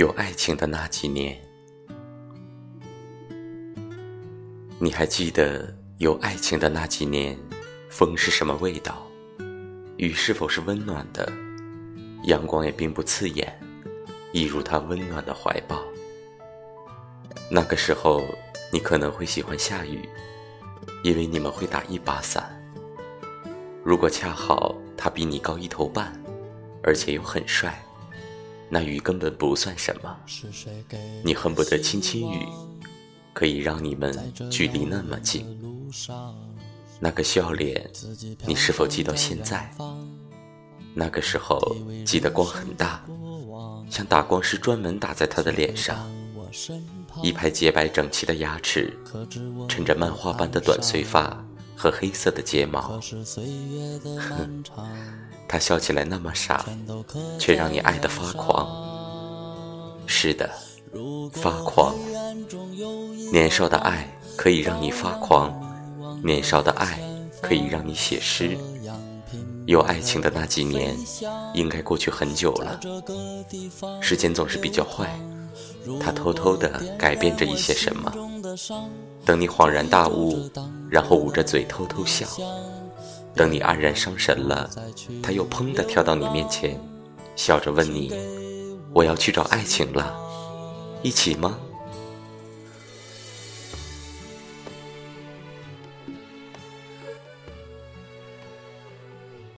有爱情的那几年，你还记得有爱情的那几年，风是什么味道？雨是否是温暖的？阳光也并不刺眼，一如他温暖的怀抱。那个时候，你可能会喜欢下雨，因为你们会打一把伞。如果恰好他比你高一头半，而且又很帅。那雨根本不算什么，你恨不得亲亲雨，可以让你们距离那么近。那个笑脸，你是否记到现在？那个时候记得光很大，像打光师专门打在他的脸上。一排洁白整齐的牙齿，衬着漫画般的短碎发和黑色的睫毛。哼。他笑起来那么傻，却让你爱得发狂。是的，发狂。年少的爱可以让你发狂，年少的爱可以让你写诗。有爱情的那几年，应该过去很久了。时间总是比较坏，它偷偷地改变着一些什么。等你恍然大悟，然后捂着嘴偷偷笑。等你黯然伤神了，他又砰的跳到你面前，笑着问你：“我要去找爱情了，一起吗？”